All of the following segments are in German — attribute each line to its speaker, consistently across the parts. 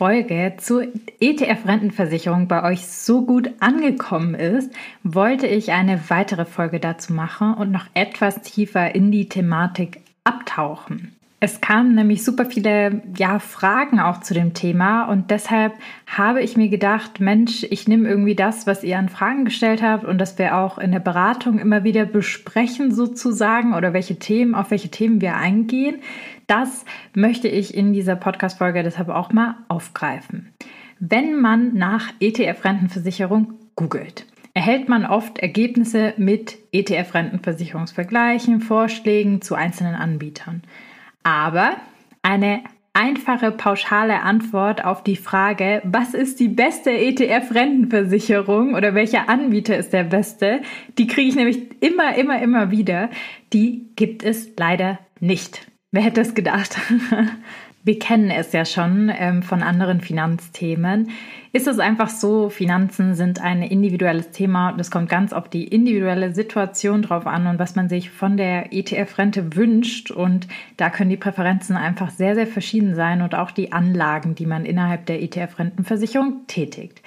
Speaker 1: Folge zur ETF-Rentenversicherung bei euch so gut angekommen ist, wollte ich eine weitere Folge dazu machen und noch etwas tiefer in die Thematik abtauchen. Es kamen nämlich super viele ja, Fragen auch zu dem Thema und deshalb habe ich mir gedacht, Mensch, ich nehme irgendwie das, was ihr an Fragen gestellt habt und das wir auch in der Beratung immer wieder besprechen sozusagen oder welche Themen, auf welche Themen wir eingehen. Das möchte ich in dieser Podcast-Folge deshalb auch mal aufgreifen. Wenn man nach ETF-Rentenversicherung googelt, erhält man oft Ergebnisse mit ETF-Rentenversicherungsvergleichen, Vorschlägen zu einzelnen Anbietern. Aber eine einfache, pauschale Antwort auf die Frage, was ist die beste ETF-Rentenversicherung oder welcher Anbieter ist der beste, die kriege ich nämlich immer, immer, immer wieder. Die gibt es leider nicht. Wer hätte es gedacht? Wir kennen es ja schon ähm, von anderen Finanzthemen. Ist es einfach so, Finanzen sind ein individuelles Thema und es kommt ganz auf die individuelle Situation drauf an und was man sich von der ETF-Rente wünscht. Und da können die Präferenzen einfach sehr, sehr verschieden sein und auch die Anlagen, die man innerhalb der ETF-Rentenversicherung tätigt.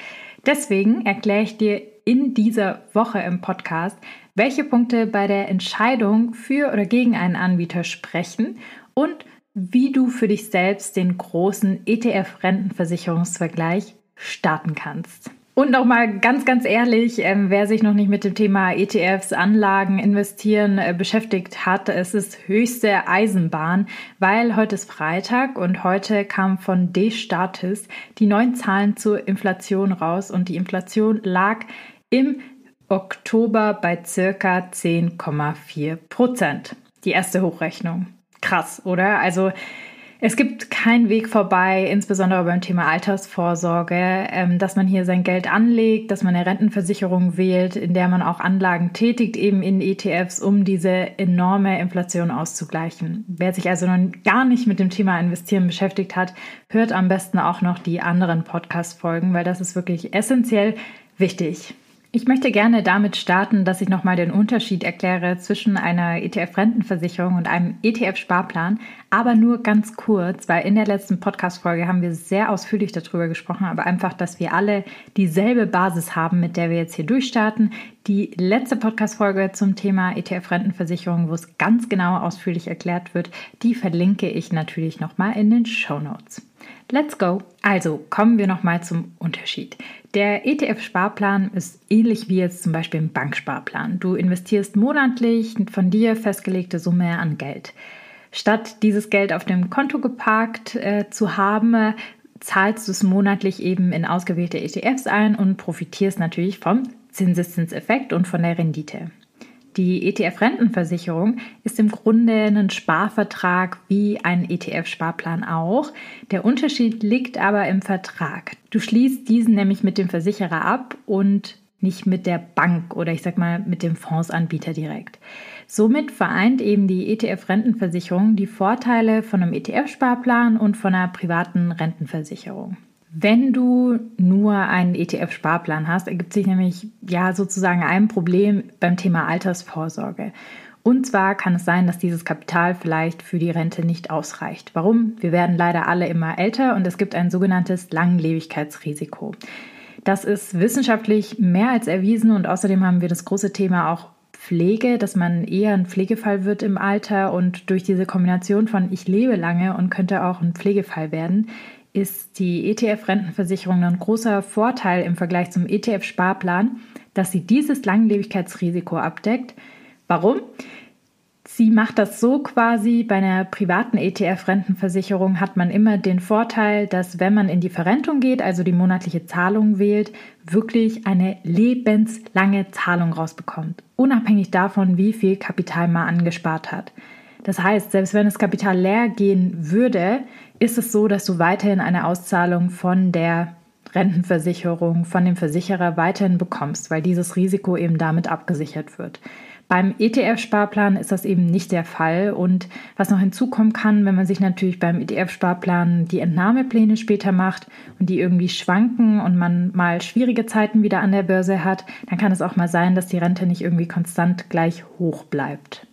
Speaker 1: Deswegen erkläre ich dir in dieser Woche im Podcast, welche Punkte bei der Entscheidung für oder gegen einen Anbieter sprechen und wie du für dich selbst den großen ETF-Rentenversicherungsvergleich starten kannst. Und nochmal ganz, ganz ehrlich, ähm, wer sich noch nicht mit dem Thema ETFs, Anlagen, Investieren äh, beschäftigt hat, es ist höchste Eisenbahn, weil heute ist Freitag und heute kam von D-Status die neuen Zahlen zur Inflation raus und die Inflation lag im Oktober bei circa 10,4 Prozent. Die erste Hochrechnung krass, oder? Also es gibt keinen Weg vorbei, insbesondere beim Thema Altersvorsorge, ähm, dass man hier sein Geld anlegt, dass man eine Rentenversicherung wählt, in der man auch Anlagen tätigt, eben in ETFs, um diese enorme Inflation auszugleichen. Wer sich also noch gar nicht mit dem Thema Investieren beschäftigt hat, hört am besten auch noch die anderen Podcast-Folgen, weil das ist wirklich essentiell wichtig. Ich möchte gerne damit starten, dass ich nochmal den Unterschied erkläre zwischen einer ETF-Rentenversicherung und einem ETF-Sparplan, aber nur ganz kurz, weil in der letzten Podcast-Folge haben wir sehr ausführlich darüber gesprochen, aber einfach, dass wir alle dieselbe Basis haben, mit der wir jetzt hier durchstarten. Die letzte Podcast-Folge zum Thema ETF-Rentenversicherung, wo es ganz genau ausführlich erklärt wird, die verlinke ich natürlich nochmal in den Show Notes. Let's go! Also kommen wir nochmal zum Unterschied. Der ETF-Sparplan ist ähnlich wie jetzt zum Beispiel ein Banksparplan. Du investierst monatlich von dir festgelegte Summe an Geld. Statt dieses Geld auf dem Konto geparkt äh, zu haben, zahlst du es monatlich eben in ausgewählte ETFs ein und profitierst natürlich vom Zinseszinseffekt und von der Rendite. Die ETF-Rentenversicherung ist im Grunde ein Sparvertrag wie ein ETF-Sparplan auch. Der Unterschied liegt aber im Vertrag. Du schließt diesen nämlich mit dem Versicherer ab und nicht mit der Bank oder ich sag mal mit dem Fondsanbieter direkt. Somit vereint eben die ETF-Rentenversicherung die Vorteile von einem ETF-Sparplan und von einer privaten Rentenversicherung. Wenn du nur einen ETF-Sparplan hast, ergibt sich nämlich ja sozusagen ein Problem beim Thema Altersvorsorge. Und zwar kann es sein, dass dieses Kapital vielleicht für die Rente nicht ausreicht. Warum? Wir werden leider alle immer älter und es gibt ein sogenanntes Langlebigkeitsrisiko. Das ist wissenschaftlich mehr als erwiesen und außerdem haben wir das große Thema auch Pflege, dass man eher ein Pflegefall wird im Alter und durch diese Kombination von ich lebe lange und könnte auch ein Pflegefall werden, ist die ETF-Rentenversicherung ein großer Vorteil im Vergleich zum ETF-Sparplan, dass sie dieses Langlebigkeitsrisiko abdeckt. Warum? Sie macht das so quasi, bei einer privaten ETF-Rentenversicherung hat man immer den Vorteil, dass wenn man in die Verrentung geht, also die monatliche Zahlung wählt, wirklich eine lebenslange Zahlung rausbekommt, unabhängig davon, wie viel Kapital man angespart hat. Das heißt, selbst wenn das Kapital leer gehen würde, ist es so, dass du weiterhin eine Auszahlung von der ETF-Rentenversicherung von dem Versicherer weiterhin bekommst, weil dieses Risiko eben damit abgesichert wird. Beim ETF-Sparplan ist das eben nicht der Fall. Und was noch hinzukommen kann, wenn man sich natürlich beim ETF-Sparplan die Entnahmepläne später macht und die irgendwie schwanken und man mal schwierige Zeiten wieder an der Börse hat, dann kann es auch mal sein, dass die Rente nicht irgendwie konstant gleich hoch bleibt.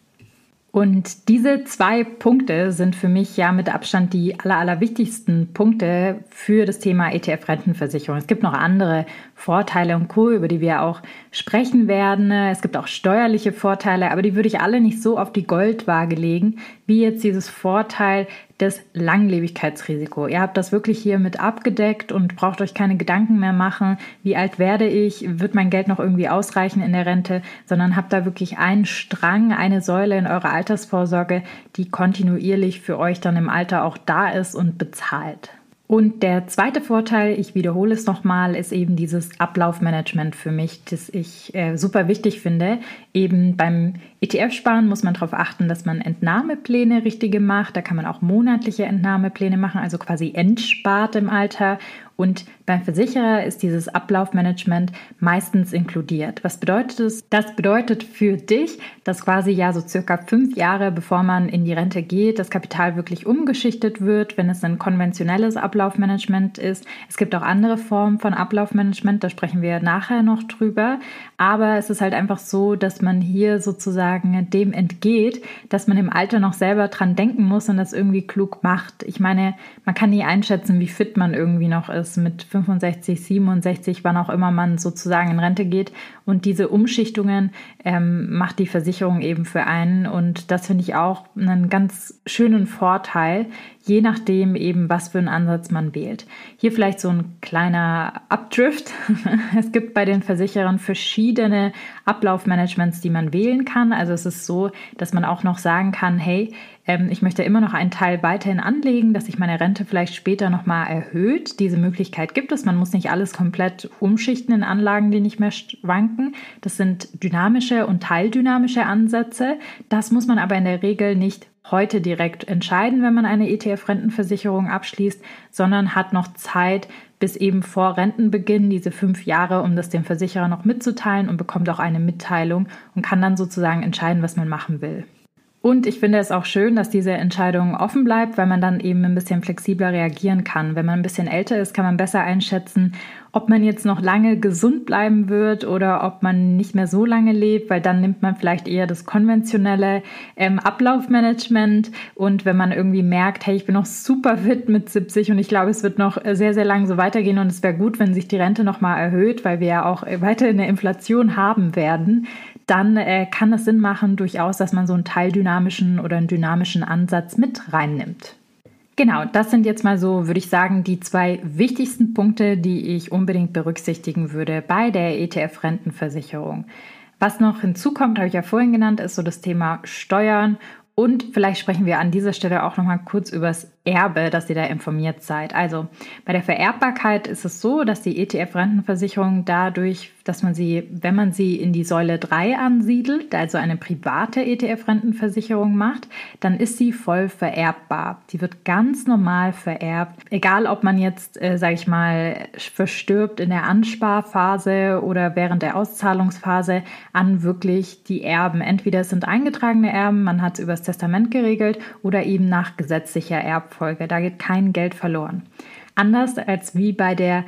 Speaker 1: Und diese zwei Punkte sind für mich ja mit Abstand die aller, allerwichtigsten Punkte für das Thema ETF-Rentenversicherung. Es gibt noch andere Vorteile und Co., über die wir auch sprechen werden. Es gibt auch steuerliche Vorteile, aber die würde ich alle nicht so auf die Goldwaage legen, wie jetzt dieses Vorteil das Langlebigkeitsrisiko. Ihr habt das wirklich hier mit abgedeckt und braucht euch keine Gedanken mehr machen, wie alt werde ich, wird mein Geld noch irgendwie ausreichen in der Rente, sondern habt da wirklich einen Strang, eine Säule in eurer Altersvorsorge, die kontinuierlich für euch dann im Alter auch da ist und bezahlt. Und der zweite Vorteil, ich wiederhole es nochmal, ist eben dieses Ablaufmanagement für mich, das ich äh, super wichtig finde. Eben beim ETF-Sparen muss man darauf achten, dass man Entnahmepläne richtige macht. Da kann man auch monatliche Entnahmepläne machen, also quasi entspart im Alter. Und beim Versicherer ist dieses Ablaufmanagement meistens inkludiert. Was bedeutet es? Das bedeutet für dich, dass quasi ja so circa fünf Jahre bevor man in die Rente geht, das Kapital wirklich umgeschichtet wird, wenn es ein konventionelles Ablaufmanagement ist. Es gibt auch andere Formen von Ablaufmanagement, da sprechen wir nachher noch drüber. Aber es ist halt einfach so, dass man hier sozusagen dem entgeht, dass man im Alter noch selber dran denken muss und das irgendwie klug macht. Ich meine, man kann nie einschätzen, wie fit man irgendwie noch ist ist mit 65, 67, wann auch immer man sozusagen in Rente geht. Und diese Umschichtungen ähm, macht die Versicherung eben für einen. Und das finde ich auch einen ganz schönen Vorteil, je nachdem eben, was für einen Ansatz man wählt. Hier vielleicht so ein kleiner Abdrift. es gibt bei den Versicherern verschiedene Ablaufmanagements, die man wählen kann. Also es ist so, dass man auch noch sagen kann, hey, ähm, ich möchte immer noch einen Teil weiterhin anlegen, dass sich meine Rente vielleicht später nochmal erhöht. Diese Möglichkeit gibt es. Man muss nicht alles komplett umschichten in Anlagen, die nicht mehr schwanken. Das sind dynamische und teildynamische Ansätze. Das muss man aber in der Regel nicht heute direkt entscheiden, wenn man eine ETF-Rentenversicherung abschließt, sondern hat noch Zeit bis eben vor Rentenbeginn, diese fünf Jahre, um das dem Versicherer noch mitzuteilen und bekommt auch eine Mitteilung und kann dann sozusagen entscheiden, was man machen will. Und ich finde es auch schön, dass diese Entscheidung offen bleibt, weil man dann eben ein bisschen flexibler reagieren kann. Wenn man ein bisschen älter ist, kann man besser einschätzen, ob man jetzt noch lange gesund bleiben wird oder ob man nicht mehr so lange lebt, weil dann nimmt man vielleicht eher das konventionelle ähm, Ablaufmanagement. Und wenn man irgendwie merkt, hey, ich bin noch super fit mit 70 und ich glaube, es wird noch sehr, sehr lang so weitergehen und es wäre gut, wenn sich die Rente nochmal erhöht, weil wir ja auch weiter eine Inflation haben werden, dann äh, kann es Sinn machen durchaus, dass man so einen teildynamischen oder einen dynamischen Ansatz mit reinnimmt. Genau, das sind jetzt mal so, würde ich sagen, die zwei wichtigsten Punkte, die ich unbedingt berücksichtigen würde bei der ETF-Rentenversicherung. Was noch hinzukommt, habe ich ja vorhin genannt, ist so das Thema Steuern und vielleicht sprechen wir an dieser Stelle auch noch mal kurz übers Erbe, dass ihr da informiert seid. Also bei der Vererbbarkeit ist es so, dass die ETF-Rentenversicherung dadurch, dass man sie, wenn man sie in die Säule 3 ansiedelt, also eine private ETF-Rentenversicherung macht, dann ist sie voll vererbbar. Die wird ganz normal vererbt, egal ob man jetzt, äh, sage ich mal, verstirbt in der Ansparphase oder während der Auszahlungsphase an wirklich die Erben. Entweder es sind eingetragene Erben, man hat es übers Testament geregelt oder eben nach gesetzlicher Erbfolge. Da geht kein Geld verloren. Anders als wie bei der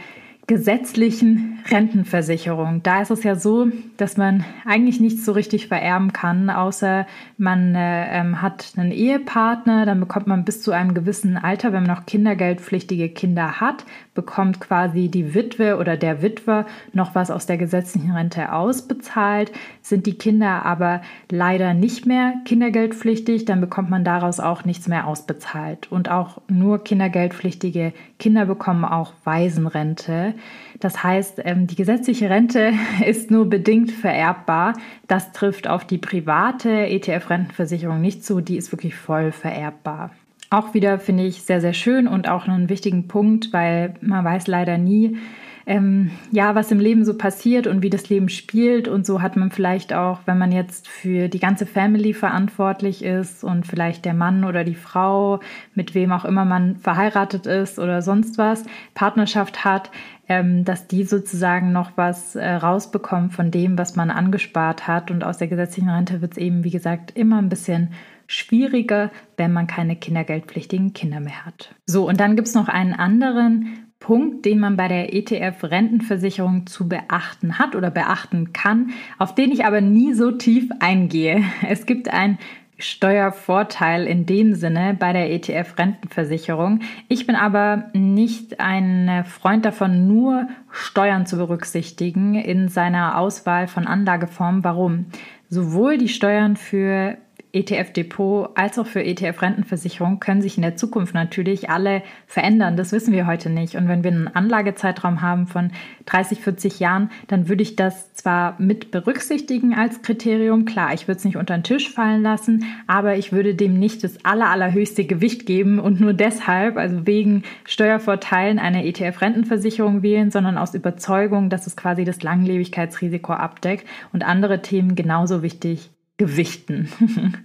Speaker 1: gesetzlichen Rentenversicherung. Da ist es ja so, dass man eigentlich nichts so richtig vererben kann, außer man äh, ähm, hat einen Ehepartner, dann bekommt man bis zu einem gewissen Alter, wenn man noch kindergeldpflichtige Kinder hat, bekommt quasi die Witwe oder der Witwer noch was aus der gesetzlichen Rente ausbezahlt. Sind die Kinder aber leider nicht mehr kindergeldpflichtig, dann bekommt man daraus auch nichts mehr ausbezahlt. Und auch nur kindergeldpflichtige Kinder bekommen auch Waisenrente. Das heißt, ähm, die gesetzliche Rente ist nur bedingt vererbbar. Das trifft auf die private ETF-Rentenversicherung nicht zu. Die ist wirklich voll vererbbar. Auch wieder finde ich sehr, sehr schön und auch einen wichtigen Punkt, weil man weiß leider nie, ähm, ja, was im Leben so passiert und wie das Leben spielt. Und so hat man vielleicht auch, wenn man jetzt für die ganze Family verantwortlich ist und vielleicht der Mann oder die Frau, mit wem auch immer man verheiratet ist oder sonst was, Partnerschaft hat, ähm, dass die sozusagen noch was äh, rausbekommen von dem, was man angespart hat. Und aus der gesetzlichen Rente wird es eben, wie gesagt, immer ein bisschen schwieriger, wenn man keine kindergeldpflichtigen Kinder mehr hat. So, und dann gibt es noch einen anderen Punkt, den man bei der ETF-Rentenversicherung zu beachten hat oder beachten kann, auf den ich aber nie so tief eingehe. Es gibt einen Steuervorteil in dem Sinne bei der ETF-Rentenversicherung. Ich bin aber nicht ein Freund davon, nur Steuern zu berücksichtigen in seiner Auswahl von Anlageformen. Warum? Sowohl die Steuern für ETF-Depot als auch für ETF-Rentenversicherung können sich in der Zukunft natürlich alle verändern. Das wissen wir heute nicht. Und wenn wir einen Anlagezeitraum haben von 30, 40 Jahren, dann würde ich das zwar mit berücksichtigen als Kriterium. Klar, ich würde es nicht unter den Tisch fallen lassen, aber ich würde dem nicht das aller, allerhöchste Gewicht geben und nur deshalb, also wegen Steuervorteilen, eine ETF-Rentenversicherung wählen, sondern aus Überzeugung, dass es quasi das Langlebigkeitsrisiko abdeckt und andere Themen genauso wichtig gewichten.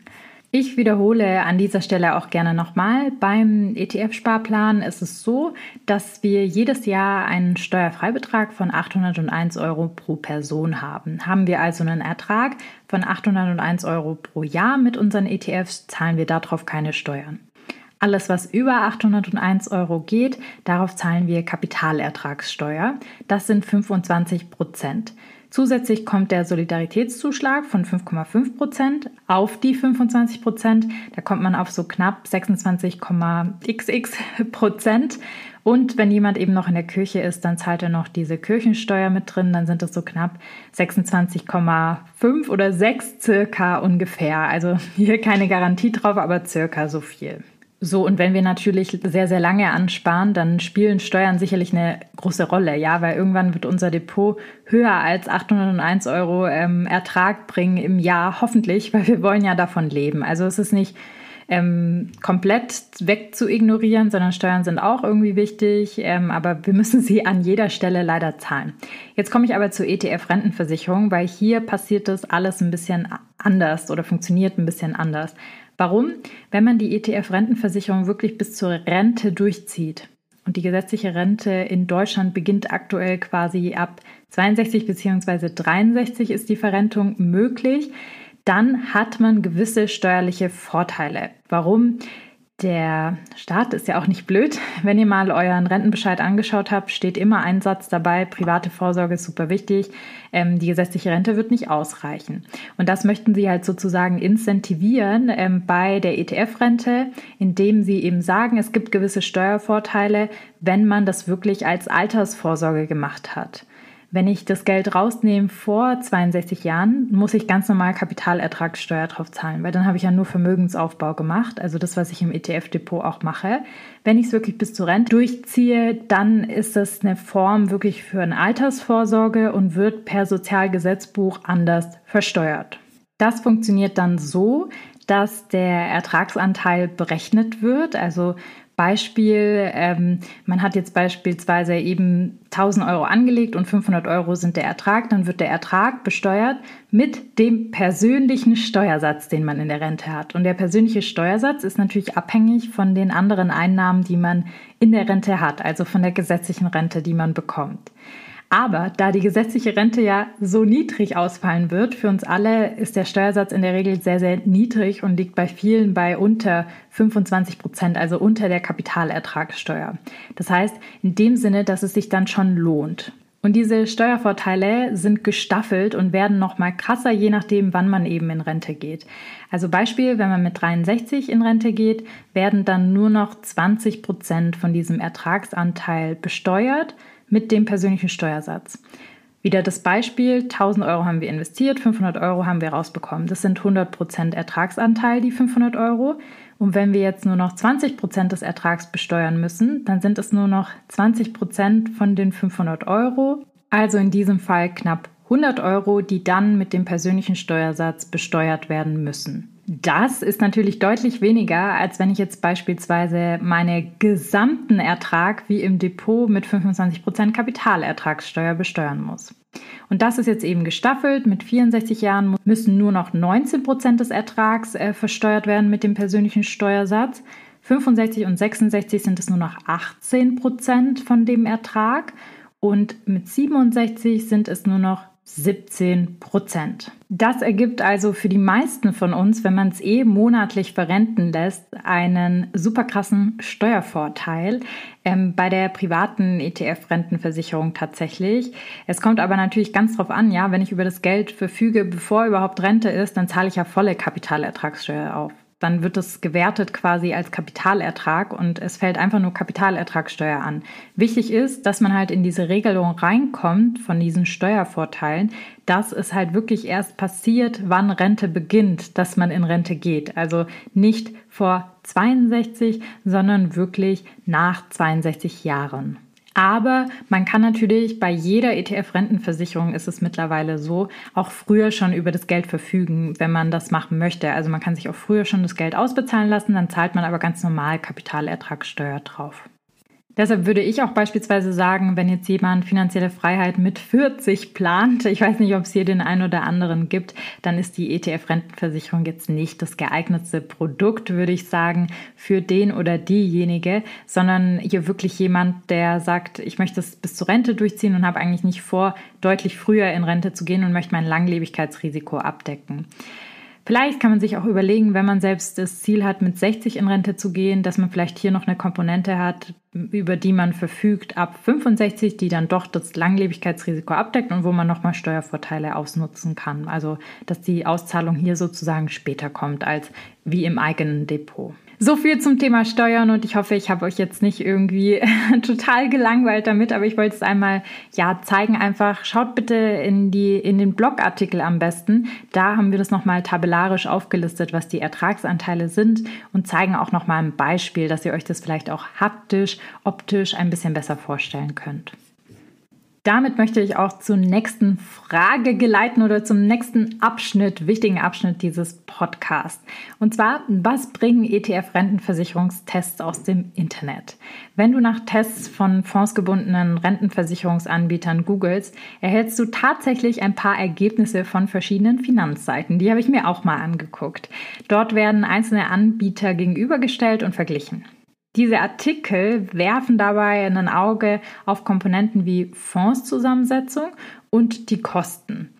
Speaker 1: Ich wiederhole an dieser Stelle auch gerne nochmal, beim ETF-Sparplan ist es so, dass wir jedes Jahr einen Steuerfreibetrag von 801 Euro pro Person haben. Haben wir also einen Ertrag von 801 Euro pro Jahr mit unseren ETFs, zahlen wir darauf keine Steuern. Alles, was über 801 Euro geht, darauf zahlen wir Kapitalertragssteuer. Das sind 25 Prozent. Zusätzlich kommt der Solidaritätszuschlag von 5,5 Prozent auf die 25 Prozent. Da kommt man auf so knapp 26,xx Prozent. Und wenn jemand eben noch in der Kirche ist, dann zahlt er noch diese Kirchensteuer mit drin. Dann sind es so knapp 26,5 oder 6 circa ungefähr. Also hier keine Garantie drauf, aber circa so viel. So, und wenn wir natürlich sehr, sehr lange ansparen, dann spielen Steuern sicherlich eine große Rolle, ja, weil irgendwann wird unser Depot höher als 801 Euro ähm, Ertrag bringen im Jahr, hoffentlich, weil wir wollen ja davon leben. Also es ist nicht ähm, komplett weg zu ignorieren, sondern Steuern sind auch irgendwie wichtig, ähm, aber wir müssen sie an jeder Stelle leider zahlen. Jetzt komme ich aber zur ETF-Rentenversicherung, weil hier passiert das alles ein bisschen anders oder funktioniert ein bisschen anders. Warum? Wenn man die ETF-Rentenversicherung wirklich bis zur Rente durchzieht. Und die gesetzliche Rente in Deutschland beginnt aktuell quasi ab 62 bzw. 63 ist die Verrentung möglich. Dann hat man gewisse steuerliche Vorteile. Warum? Der Staat ist ja auch nicht blöd. Wenn ihr mal euren Rentenbescheid angeschaut habt, steht immer ein Satz dabei, private Vorsorge ist super wichtig, ähm, die gesetzliche Rente wird nicht ausreichen. Und das möchten sie halt sozusagen incentivieren ähm, bei der ETF-Rente, indem sie eben sagen, es gibt gewisse Steuervorteile, wenn man das wirklich als Altersvorsorge gemacht hat. Wenn ich das Geld rausnehme vor 62 Jahren, muss ich ganz normal Kapitalertragssteuer drauf zahlen, weil dann habe ich ja nur Vermögensaufbau gemacht, also das, was ich im ETF-Depot auch mache. Wenn ich es wirklich bis zur Rente durchziehe, dann ist das eine Form wirklich für eine Altersvorsorge und wird per Sozialgesetzbuch anders versteuert. Das funktioniert dann so, dass der Ertragsanteil berechnet wird. Also Beispiel, ähm, man hat jetzt beispielsweise eben 1000 Euro angelegt und 500 Euro sind der Ertrag, dann wird der Ertrag besteuert mit dem persönlichen Steuersatz, den man in der Rente hat. Und der persönliche Steuersatz ist natürlich abhängig von den anderen Einnahmen, die man in der Rente hat, also von der gesetzlichen Rente, die man bekommt. Aber da die gesetzliche Rente ja so niedrig ausfallen wird, für uns alle ist der Steuersatz in der Regel sehr, sehr niedrig und liegt bei vielen bei unter 25 Prozent, also unter der Kapitalertragssteuer. Das heißt, in dem Sinne, dass es sich dann schon lohnt. Und diese Steuervorteile sind gestaffelt und werden nochmal krasser, je nachdem, wann man eben in Rente geht. Also Beispiel, wenn man mit 63 in Rente geht, werden dann nur noch 20 Prozent von diesem Ertragsanteil besteuert mit dem persönlichen Steuersatz. Wieder das Beispiel, 1000 Euro haben wir investiert, 500 Euro haben wir rausbekommen. Das sind 100% Ertragsanteil, die 500 Euro. Und wenn wir jetzt nur noch 20% des Ertrags besteuern müssen, dann sind es nur noch 20% von den 500 Euro. Also in diesem Fall knapp 100 Euro, die dann mit dem persönlichen Steuersatz besteuert werden müssen. Das ist natürlich deutlich weniger, als wenn ich jetzt beispielsweise meinen gesamten Ertrag wie im Depot mit 25% Kapitalertragssteuer besteuern muss. Und das ist jetzt eben gestaffelt. Mit 64 Jahren müssen nur noch 19% des Ertrags äh, versteuert werden mit dem persönlichen Steuersatz. 65 und 66 sind es nur noch 18% von dem Ertrag. Und mit 67 sind es nur noch 17 Prozent. Das ergibt also für die meisten von uns, wenn man es eh monatlich verrenten lässt, einen super krassen Steuervorteil ähm, bei der privaten ETF-Rentenversicherung tatsächlich. Es kommt aber natürlich ganz drauf an, ja, wenn ich über das Geld verfüge, bevor überhaupt Rente ist, dann zahle ich ja volle Kapitalertragssteuer auf dann wird es gewertet quasi als Kapitalertrag und es fällt einfach nur Kapitalertragssteuer an. Wichtig ist, dass man halt in diese Regelung reinkommt von diesen Steuervorteilen, dass es halt wirklich erst passiert, wann Rente beginnt, dass man in Rente geht. Also nicht vor 62, sondern wirklich nach 62 Jahren. Aber man kann natürlich bei jeder ETF-Rentenversicherung ist es mittlerweile so, auch früher schon über das Geld verfügen, wenn man das machen möchte. Also man kann sich auch früher schon das Geld ausbezahlen lassen, dann zahlt man aber ganz normal Kapitalertragssteuer drauf. Deshalb würde ich auch beispielsweise sagen, wenn jetzt jemand finanzielle Freiheit mit 40 plant, ich weiß nicht, ob es hier den einen oder anderen gibt, dann ist die ETF-Rentenversicherung jetzt nicht das geeignetste Produkt, würde ich sagen, für den oder diejenige, sondern hier wirklich jemand, der sagt, ich möchte es bis zur Rente durchziehen und habe eigentlich nicht vor, deutlich früher in Rente zu gehen und möchte mein Langlebigkeitsrisiko abdecken. Vielleicht kann man sich auch überlegen, wenn man selbst das Ziel hat, mit 60 in Rente zu gehen, dass man vielleicht hier noch eine Komponente hat, über die man verfügt ab 65, die dann doch das Langlebigkeitsrisiko abdeckt und wo man nochmal Steuervorteile ausnutzen kann. Also, dass die Auszahlung hier sozusagen später kommt als wie im eigenen Depot. So viel zum Thema Steuern und ich hoffe, ich habe euch jetzt nicht irgendwie total gelangweilt damit, aber ich wollte es einmal ja zeigen einfach. Schaut bitte in die in den Blogartikel am besten. Da haben wir das nochmal tabellarisch aufgelistet, was die Ertragsanteile sind und zeigen auch nochmal ein Beispiel, dass ihr euch das vielleicht auch haptisch, optisch ein bisschen besser vorstellen könnt damit möchte ich auch zur nächsten Frage geleiten oder zum nächsten Abschnitt, wichtigen Abschnitt dieses Podcasts. Und zwar, was bringen ETF-Rentenversicherungstests aus dem Internet? Wenn du nach Tests von fondsgebundenen Rentenversicherungsanbietern googelst, erhältst du tatsächlich ein paar Ergebnisse von verschiedenen Finanzseiten. Die habe ich mir auch mal angeguckt. Dort werden einzelne Anbieter gegenübergestellt und verglichen. Diese Artikel werfen dabei ein Auge auf Komponenten wie Fondszusammensetzung und die Kosten.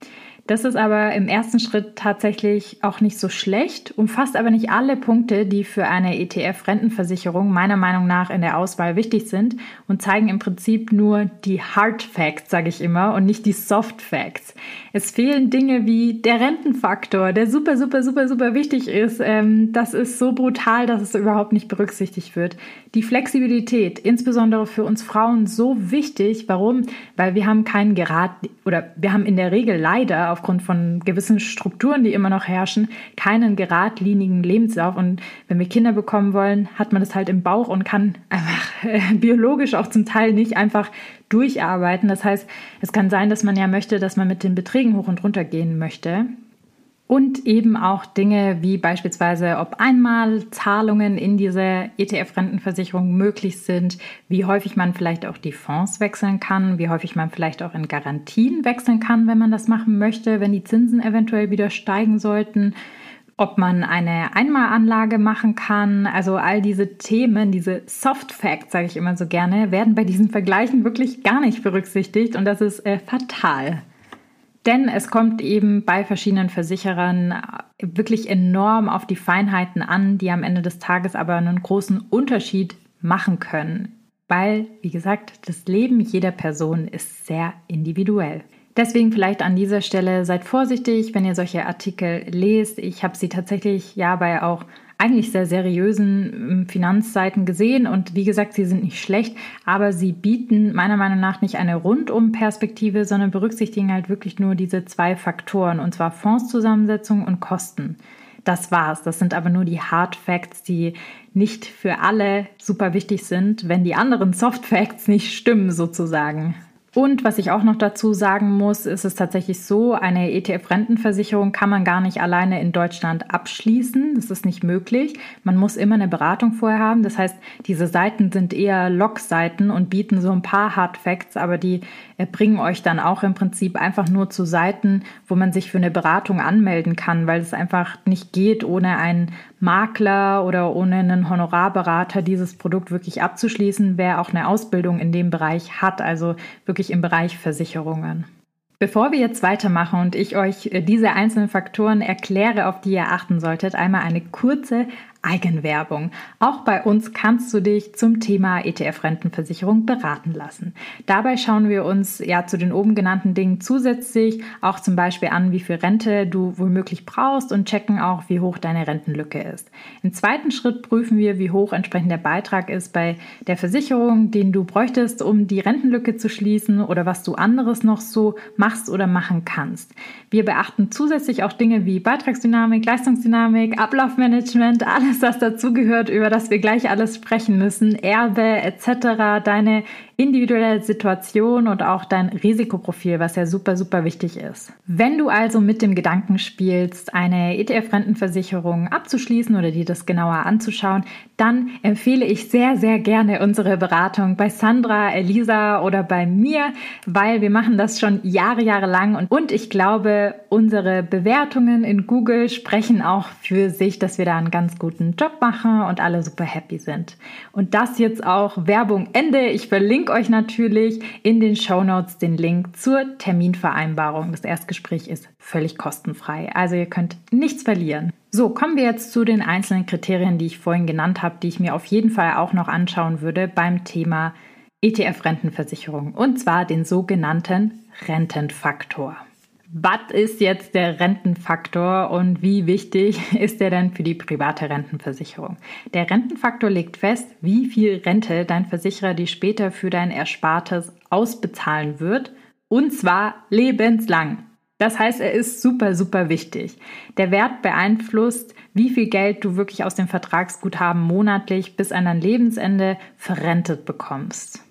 Speaker 1: Das ist aber im ersten Schritt tatsächlich auch nicht so schlecht, umfasst aber nicht alle Punkte, die für eine ETF-Rentenversicherung meiner Meinung nach in der Auswahl wichtig sind und zeigen im Prinzip nur die Hard Facts, sage ich immer, und nicht die Soft Facts. Es fehlen Dinge wie der Rentenfaktor, der super, super, super, super wichtig ist. Ähm, das ist so brutal, dass es überhaupt nicht berücksichtigt wird. Die Flexibilität, insbesondere für uns Frauen, so wichtig. Warum? Weil wir haben keinen Gerad oder wir haben in der Regel leider aufgrund von gewissen Strukturen, die immer noch herrschen, keinen geradlinigen Lebenslauf. Und wenn wir Kinder bekommen wollen, hat man das halt im Bauch und kann einfach äh, biologisch auch zum Teil nicht einfach durcharbeiten. Das heißt, es kann sein, dass man ja möchte, dass man mit den Beträgen hoch und runter gehen möchte. Und eben auch Dinge wie beispielsweise, ob einmal Zahlungen in diese ETF-Rentenversicherung möglich sind, wie häufig man vielleicht auch die Fonds wechseln kann, wie häufig man vielleicht auch in Garantien wechseln kann, wenn man das machen möchte, wenn die Zinsen eventuell wieder steigen sollten, ob man eine Einmalanlage machen kann. Also all diese Themen, diese Soft Facts, sage ich immer so gerne, werden bei diesen Vergleichen wirklich gar nicht berücksichtigt und das ist äh, fatal. Denn es kommt eben bei verschiedenen Versicherern wirklich enorm auf die Feinheiten an, die am Ende des Tages aber einen großen Unterschied machen können. Weil, wie gesagt, das Leben jeder Person ist sehr individuell. Deswegen vielleicht an dieser Stelle seid vorsichtig, wenn ihr solche Artikel lest. Ich habe sie tatsächlich ja bei auch eigentlich sehr seriösen ähm, Finanzseiten gesehen und wie gesagt, sie sind nicht schlecht, aber sie bieten meiner Meinung nach nicht eine Rundum-Perspektive, sondern berücksichtigen halt wirklich nur diese zwei Faktoren und zwar Fondszusammensetzung und Kosten. Das war's. Das sind aber nur die Hard Facts, die nicht für alle super wichtig sind, wenn die anderen Soft Facts nicht stimmen sozusagen. Und was ich auch noch dazu sagen muss, ist es tatsächlich so, eine ETF-Rentenversicherung kann man gar nicht alleine in Deutschland abschließen. Das ist nicht möglich. Man muss immer eine Beratung vorher haben. Das heißt, diese Seiten sind eher Log-Seiten und bieten so ein paar Hard Facts, aber die bringen euch dann auch im Prinzip einfach nur zu Seiten, wo man sich für eine Beratung anmelden kann, weil es einfach nicht geht, ohne einen Makler oder ohne einen Honorarberater dieses Produkt wirklich abzuschließen, wer auch eine Ausbildung in dem Bereich hat, also wirklich im Bereich Versicherungen. Bevor wir jetzt weitermachen und ich euch äh, diese einzelnen Faktoren erkläre, auf die ihr achten solltet, einmal eine kurze Eigenwerbung. Auch bei uns kannst du dich zum Thema ETF-Rentenversicherung beraten lassen. Dabei schauen wir uns ja zu den oben genannten Dingen zusätzlich auch zum Beispiel an, wie viel Rente du womöglich brauchst und checken auch, wie hoch deine Rentenlücke ist. Im zweiten Schritt prüfen wir, wie hoch entsprechend der Beitrag ist bei der Versicherung, den du bräuchtest, um die Rentenlücke zu schließen oder was du anderes noch so machst oder machen kannst. Wir beachten zusätzlich auch Dinge wie Beitragsdynamik, Leistungsdynamik, Ablaufmanagement, alles alles, was dazugehört, über das wir gleich alles sprechen müssen, Erbe etc., deine individuelle Situation und auch dein Risikoprofil, was ja super, super wichtig ist. Wenn du also mit dem Gedanken spielst, eine ETF-Rentenversicherung abzuschließen oder dir das genauer anzuschauen, dann empfehle ich sehr, sehr gerne unsere Beratung bei Sandra, Elisa oder bei mir, weil wir machen das schon Jahre, Jahre lang und, und ich glaube, unsere Bewertungen in Google sprechen auch für sich, dass wir da einen ganz guten Job machen und alle super happy sind. Und das jetzt auch Werbung Ende. Ich verlinke verlinke euch natürlich in den Show Notes den Link zur Terminvereinbarung. Das Erstgespräch ist völlig kostenfrei, also ihr könnt nichts verlieren. So, kommen wir jetzt zu den einzelnen Kriterien, die ich vorhin genannt habe, die ich mir auf jeden Fall auch noch anschauen würde beim Thema ETF-Rentenversicherung und zwar den sogenannten Rentenfaktor. Was ist jetzt der Rentenfaktor und wie wichtig ist der denn für die private Rentenversicherung? Der Rentenfaktor legt fest, wie viel Rente dein Versicherer dir später für dein Erspartes ausbezahlen wird und zwar lebenslang. Das heißt, er ist super, super wichtig. Der Wert beeinflusst, wie viel Geld du wirklich aus dem Vertragsguthaben monatlich bis an dein Lebensende verrentet bekommst.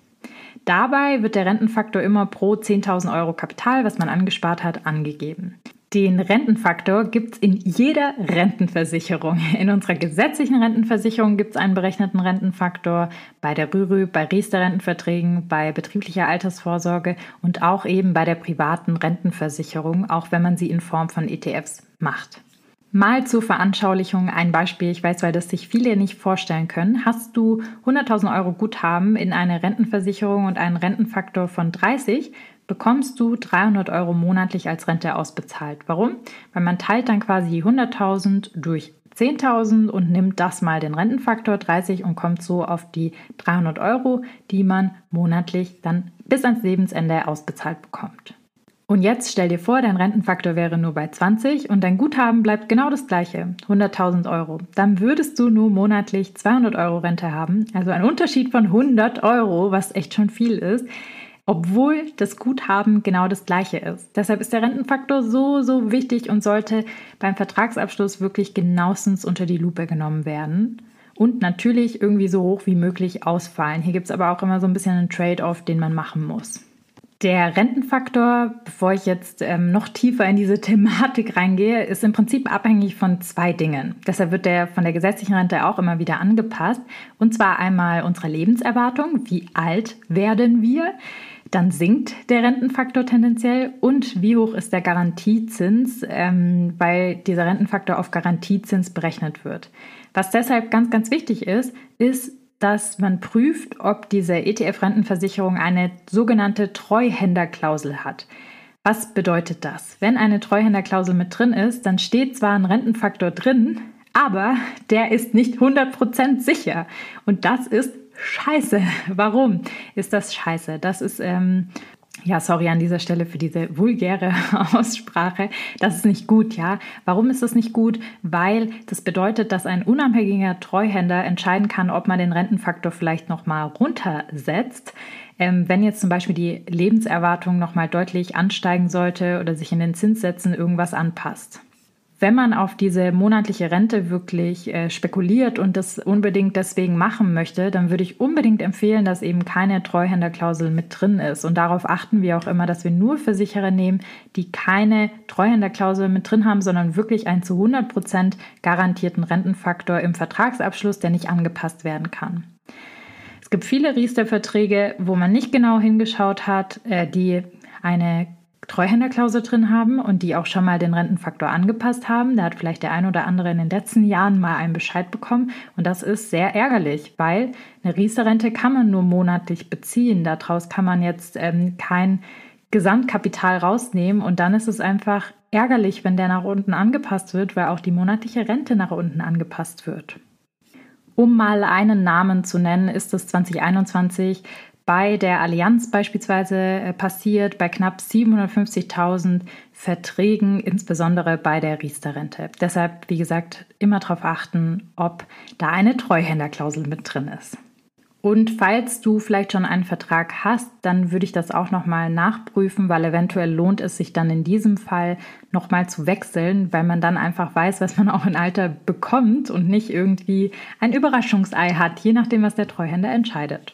Speaker 1: Dabei wird der Rentenfaktor immer pro 10.000 Euro Kapital, was man angespart hat, angegeben. Den Rentenfaktor gibt es in jeder Rentenversicherung. In unserer gesetzlichen Rentenversicherung gibt es einen berechneten Rentenfaktor, bei der Rürü, bei Riester-Rentenverträgen, bei betrieblicher Altersvorsorge und auch eben bei der privaten Rentenversicherung, auch wenn man sie in Form von ETFs macht. Mal zur Veranschaulichung ein Beispiel. Ich weiß, weil das sich viele nicht vorstellen können. Hast du 100.000 Euro Guthaben in eine Rentenversicherung und einen Rentenfaktor von 30, bekommst du 300 Euro monatlich als Rente ausbezahlt. Warum? Weil man teilt dann quasi die 100.000 durch 10.000 und nimmt das mal den Rentenfaktor 30 und kommt so auf die 300 Euro, die man monatlich dann bis ans Lebensende ausbezahlt bekommt. Und jetzt stell dir vor, dein Rentenfaktor wäre nur bei 20 und dein Guthaben bleibt genau das gleiche, 100.000 Euro. Dann würdest du nur monatlich 200 Euro Rente haben, also ein Unterschied von 100 Euro, was echt schon viel ist, obwohl das Guthaben genau das gleiche ist. Deshalb ist der Rentenfaktor so, so wichtig und sollte beim Vertragsabschluss wirklich genauestens unter die Lupe genommen werden und natürlich irgendwie so hoch wie möglich ausfallen. Hier gibt es aber auch immer so ein bisschen einen Trade-off, den man machen muss. Der Rentenfaktor, bevor ich jetzt ähm, noch tiefer in diese Thematik reingehe, ist im Prinzip abhängig von zwei Dingen. Deshalb wird der von der gesetzlichen Rente auch immer wieder angepasst. Und zwar einmal unsere Lebenserwartung, wie alt werden wir, dann sinkt der Rentenfaktor tendenziell und wie hoch ist der Garantiezins, ähm, weil dieser Rentenfaktor auf Garantiezins berechnet wird. Was deshalb ganz, ganz wichtig ist, ist, dass man prüft, ob diese ETF-Rentenversicherung eine sogenannte Treuhänderklausel hat. Was bedeutet das? Wenn eine Treuhänderklausel mit drin ist, dann steht zwar ein Rentenfaktor drin, aber der ist nicht 100% sicher. Und das ist scheiße. Warum ist das scheiße? Das ist ähm, ja, sorry an dieser Stelle für diese vulgäre Aussprache. Das ist nicht gut, ja. Warum ist das nicht gut? Weil das bedeutet, dass ein unabhängiger Treuhänder entscheiden kann, ob man den Rentenfaktor vielleicht nochmal runtersetzt. Ähm, wenn jetzt zum Beispiel die Lebenserwartung nochmal deutlich ansteigen sollte oder sich in den Zinssätzen irgendwas anpasst. Wenn man auf diese monatliche Rente wirklich äh, spekuliert und das unbedingt deswegen machen möchte, dann würde ich unbedingt empfehlen, dass eben keine Treuhänderklausel mit drin ist. Und darauf achten wir auch immer, dass wir nur Versicherer nehmen, die keine Treuhänderklausel mit drin haben, sondern wirklich einen zu 100 Prozent garantierten Rentenfaktor im Vertragsabschluss, der nicht angepasst werden kann. Es gibt viele Riester-Verträge, wo man nicht genau hingeschaut hat, äh, die eine Treuhänderklausel drin haben und die auch schon mal den Rentenfaktor angepasst haben. Da hat vielleicht der ein oder andere in den letzten Jahren mal einen Bescheid bekommen und das ist sehr ärgerlich, weil eine Riester-Rente kann man nur monatlich beziehen. Daraus kann man jetzt ähm, kein Gesamtkapital rausnehmen und dann ist es einfach ärgerlich, wenn der nach unten angepasst wird, weil auch die monatliche Rente nach unten angepasst wird. Um mal einen Namen zu nennen, ist es 2021 bei der Allianz beispielsweise äh, passiert, bei knapp 750.000 Verträgen, insbesondere bei der Riester-Rente. Deshalb, wie gesagt, immer darauf achten, ob da eine Treuhänderklausel mit drin ist. Und falls du vielleicht schon einen Vertrag hast, dann würde ich das auch nochmal nachprüfen, weil eventuell lohnt es sich dann in diesem Fall nochmal zu wechseln, weil man dann einfach weiß, was man auch in Alter bekommt und nicht irgendwie ein Überraschungsei hat, je nachdem, was der Treuhänder entscheidet.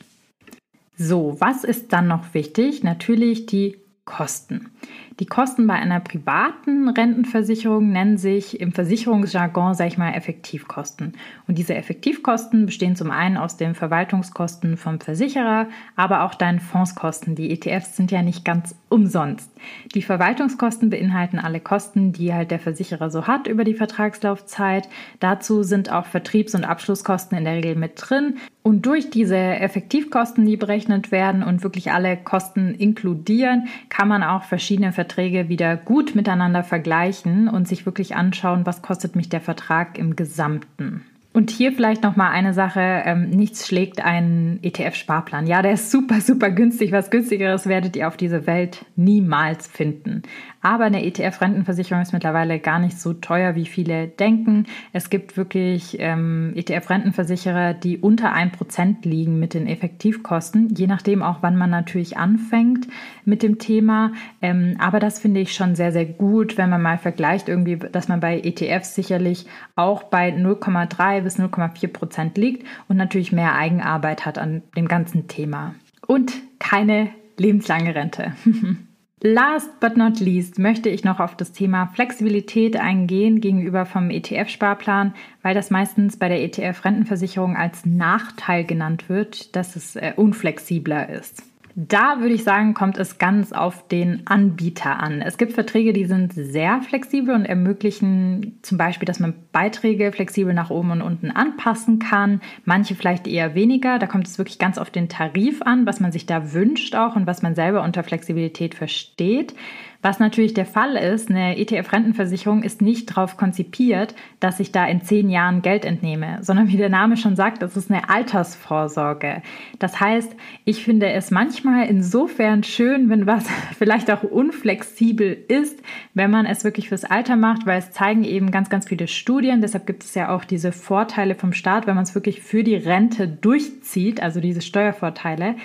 Speaker 1: So, was ist dann noch wichtig? Natürlich die Kosten. Die Kosten bei einer privaten Rentenversicherung nennen sich im Versicherungsjargon, sage ich mal, Effektivkosten. Und diese Effektivkosten bestehen zum einen aus den Verwaltungskosten vom Versicherer, aber auch deinen Fondskosten. Die ETFs sind ja nicht ganz umsonst. Die Verwaltungskosten beinhalten alle Kosten, die halt der Versicherer so hat über die Vertragslaufzeit. Dazu sind auch Vertriebs- und Abschlusskosten in der Regel mit drin. Und durch diese Effektivkosten, die berechnet werden und wirklich alle Kosten inkludieren, kann man auch verschiedene Verträge wieder gut miteinander vergleichen und sich wirklich anschauen, was kostet mich der Vertrag im Gesamten. Und hier vielleicht noch mal eine Sache: ähm, Nichts schlägt einen ETF-Sparplan. Ja, der ist super, super günstig. Was günstigeres werdet ihr auf dieser Welt niemals finden. Aber eine ETF-Rentenversicherung ist mittlerweile gar nicht so teuer, wie viele denken. Es gibt wirklich ähm, ETF-Rentenversicherer, die unter 1% liegen mit den Effektivkosten, je nachdem auch, wann man natürlich anfängt mit dem Thema. Ähm, aber das finde ich schon sehr, sehr gut, wenn man mal vergleicht, irgendwie, dass man bei ETFs sicherlich auch bei 0,3 bis 0,4 Prozent liegt und natürlich mehr Eigenarbeit hat an dem ganzen Thema. Und keine lebenslange Rente. Last but not least möchte ich noch auf das Thema Flexibilität eingehen gegenüber vom ETF-Sparplan, weil das meistens bei der ETF-Rentenversicherung als Nachteil genannt wird, dass es äh, unflexibler ist. Da würde ich sagen, kommt es ganz auf den Anbieter an. Es gibt Verträge, die sind sehr flexibel und ermöglichen zum Beispiel, dass man Beiträge flexibel nach oben und unten anpassen kann. Manche vielleicht eher weniger. Da kommt es wirklich ganz auf den Tarif an, was man sich da wünscht auch und was man selber unter Flexibilität versteht. Was natürlich der Fall ist, eine ETF-Rentenversicherung ist nicht darauf konzipiert, dass ich da in zehn Jahren Geld entnehme, sondern wie der Name schon sagt, es ist eine Altersvorsorge. Das heißt, ich finde es manchmal insofern schön, wenn was vielleicht auch unflexibel ist, wenn man es wirklich fürs Alter macht, weil es zeigen eben ganz, ganz viele Studien. Deshalb gibt es ja auch diese Vorteile vom Staat, wenn man es wirklich für die Rente durchzieht, also diese Steuervorteile.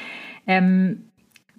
Speaker 1: Ähm,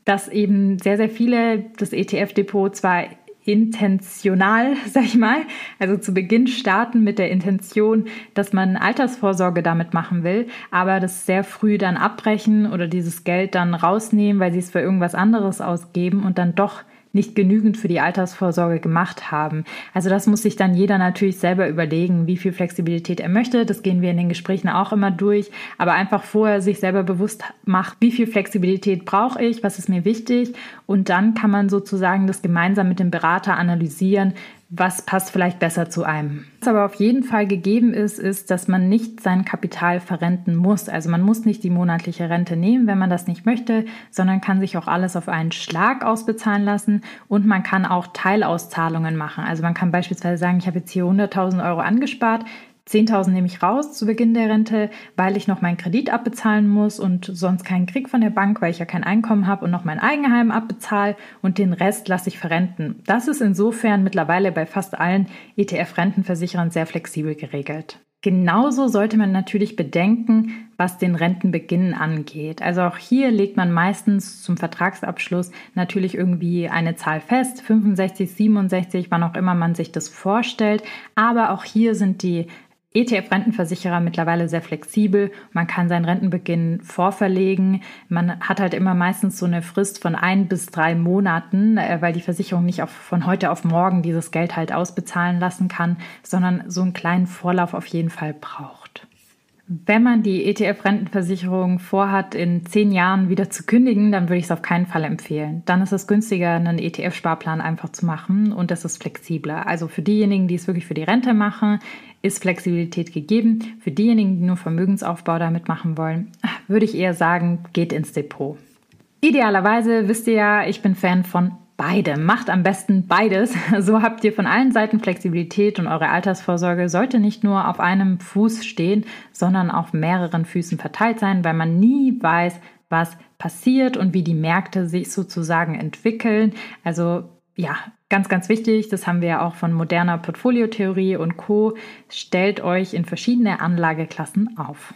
Speaker 1: dass eben sehr, sehr viele das ETF-Depot zwar intentional, sag ich mal, also zu Beginn starten mit der Intention, dass man Altersvorsorge damit machen will, aber das sehr früh dann abbrechen oder dieses Geld dann rausnehmen, weil sie es für irgendwas anderes ausgeben und dann doch nicht genügend für die Altersvorsorge gemacht haben. Also das muss sich dann jeder natürlich selber überlegen, wie viel Flexibilität er möchte. Das gehen wir in den Gesprächen auch immer durch. Aber einfach vorher sich selber bewusst macht, wie viel Flexibilität brauche ich, was ist mir wichtig. Und dann kann man sozusagen das gemeinsam mit dem Berater analysieren, was passt vielleicht besser zu einem. Was aber auf jeden Fall gegeben ist, ist, dass man nicht sein Kapital verrenten muss. Also man muss nicht die monatliche Rente nehmen, wenn man das nicht möchte, sondern kann sich auch alles auf einen Schlag ausbezahlen lassen und man kann auch Teilauszahlungen machen. Also man kann beispielsweise sagen, ich habe jetzt hier 100.000 Euro angespart, 10.000 nehme ich raus zu Beginn der Rente, weil ich noch meinen Kredit abbezahlen muss und sonst keinen Krieg von der Bank, weil ich ja kein Einkommen habe und noch mein Eigenheim abbezahle und den Rest lasse ich verrenten. Das ist insofern mittlerweile bei fast allen ETF-Rentenversicherern sehr flexibel geregelt. Genauso sollte man natürlich bedenken, was den Rentenbeginn angeht. Also auch hier legt man meistens zum Vertragsabschluss natürlich irgendwie eine Zahl fest, 65, 67, wann auch immer man sich das vorstellt. Aber auch hier sind die ETF-Rentenversicherer mittlerweile sehr flexibel. Man kann seinen Rentenbeginn vorverlegen. Man hat halt immer meistens so eine Frist von ein bis drei Monaten, äh, weil die Versicherung nicht auf, von heute auf morgen dieses Geld halt ausbezahlen lassen kann, sondern so einen kleinen Vorlauf auf jeden Fall braucht. Wenn man die ETF-Rentenversicherung vorhat, in zehn Jahren wieder zu kündigen, dann würde ich es auf keinen Fall empfehlen. Dann ist es günstiger, einen ETF-Sparplan einfach zu machen und es ist flexibler. Also für diejenigen, die es wirklich für die Rente machen, ist Flexibilität gegeben. Für diejenigen, die nur Vermögensaufbau damit machen wollen, würde ich eher sagen, geht ins Depot. Idealerweise wisst ihr ja, ich bin Fan von beide. Macht am besten beides. So habt ihr von allen Seiten Flexibilität und eure Altersvorsorge sollte nicht nur auf einem Fuß stehen, sondern auf mehreren Füßen verteilt sein, weil man nie weiß, was passiert und wie die Märkte sich sozusagen entwickeln. Also ja, ganz, ganz wichtig, das haben wir ja auch von moderner Portfoliotheorie und Co. Stellt euch in verschiedene Anlageklassen auf.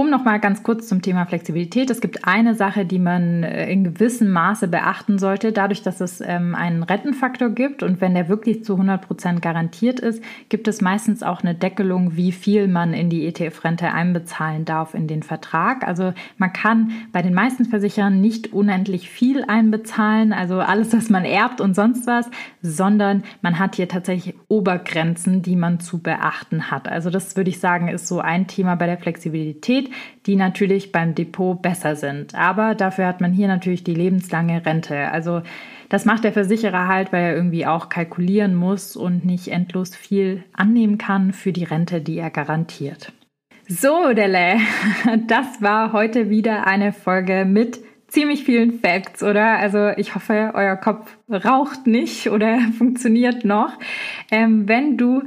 Speaker 1: Um nochmal ganz kurz zum Thema Flexibilität. Es gibt eine Sache, die man äh, in gewissem Maße beachten sollte. Dadurch, dass es ähm, einen Rentenfaktor gibt und wenn der wirklich zu 100 Prozent garantiert ist, gibt es meistens auch eine Deckelung, wie viel man in die ETF-Rente einbezahlen darf in den Vertrag. Also man kann bei den meisten Versicherern nicht unendlich viel einbezahlen, also alles, was man erbt und sonst was, sondern man hat hier tatsächlich Obergrenzen, die man zu beachten hat. Also das würde ich sagen, ist so ein Thema bei der Flexibilität die natürlich beim Depot besser sind. Aber dafür hat man hier natürlich die lebenslange Rente. Also das macht der Versicherer halt, weil er irgendwie auch kalkulieren muss und nicht endlos viel annehmen kann für die Rente, die er garantiert. So, Delle, das war heute wieder eine Folge mit ziemlich vielen Facts, oder? Also ich hoffe, euer Kopf raucht nicht oder funktioniert noch. Ähm, wenn du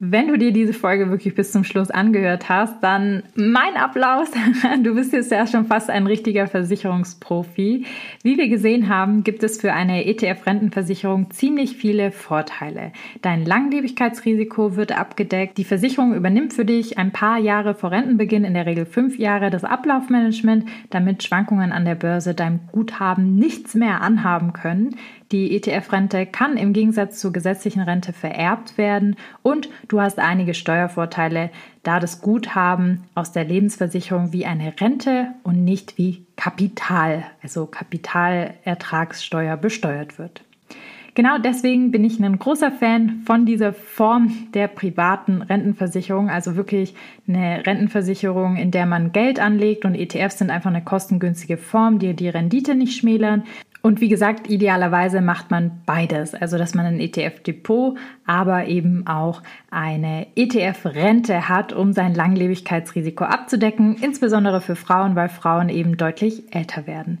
Speaker 1: wenn du dir diese Folge wirklich bis zum Schluss angehört hast, dann mein Applaus. Du bist jetzt ja schon fast ein richtiger Versicherungsprofi. Wie wir gesehen haben, gibt es für eine ETF-Rentenversicherung ziemlich viele Vorteile. Dein Langlebigkeitsrisiko wird abgedeckt. Die Versicherung übernimmt für dich ein paar Jahre vor Rentenbeginn, in der Regel fünf Jahre, das Ablaufmanagement, damit Schwankungen an der Börse deinem Guthaben nichts mehr anhaben können. Die ETF-Rente kann im Gegensatz zur gesetzlichen Rente vererbt werden und du hast einige Steuervorteile, da das Guthaben aus der Lebensversicherung wie eine Rente und nicht wie Kapital, also Kapitalertragssteuer besteuert wird. Genau deswegen bin ich ein großer Fan von dieser Form der privaten Rentenversicherung, also wirklich eine Rentenversicherung, in der man Geld anlegt und ETFs sind einfach eine kostengünstige Form, die die Rendite nicht schmälern und wie gesagt, idealerweise macht man beides, also dass man ein ETF-Depot, aber eben auch eine ETF-Rente hat, um sein Langlebigkeitsrisiko abzudecken, insbesondere für Frauen, weil Frauen eben deutlich älter werden.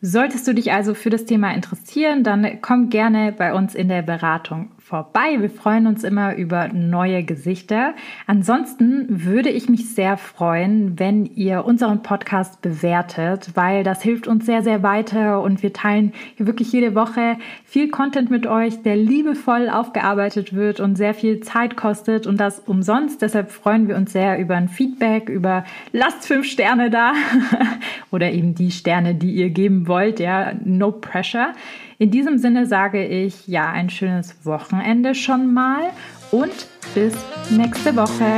Speaker 1: Solltest du dich also für das Thema interessieren, dann komm gerne bei uns in der Beratung vorbei. Wir freuen uns immer über neue Gesichter. Ansonsten würde ich mich sehr freuen, wenn ihr unseren Podcast bewertet, weil das hilft uns sehr, sehr weiter und wir teilen hier wirklich jede Woche viel Content mit euch, der liebevoll aufgearbeitet wird und sehr viel Zeit kostet und das umsonst. Deshalb freuen wir uns sehr über ein Feedback, über lasst fünf Sterne da oder eben die Sterne, die ihr geben wollt. Ja, no pressure. In diesem Sinne sage ich ja ein schönes Wochenende schon mal und bis nächste Woche.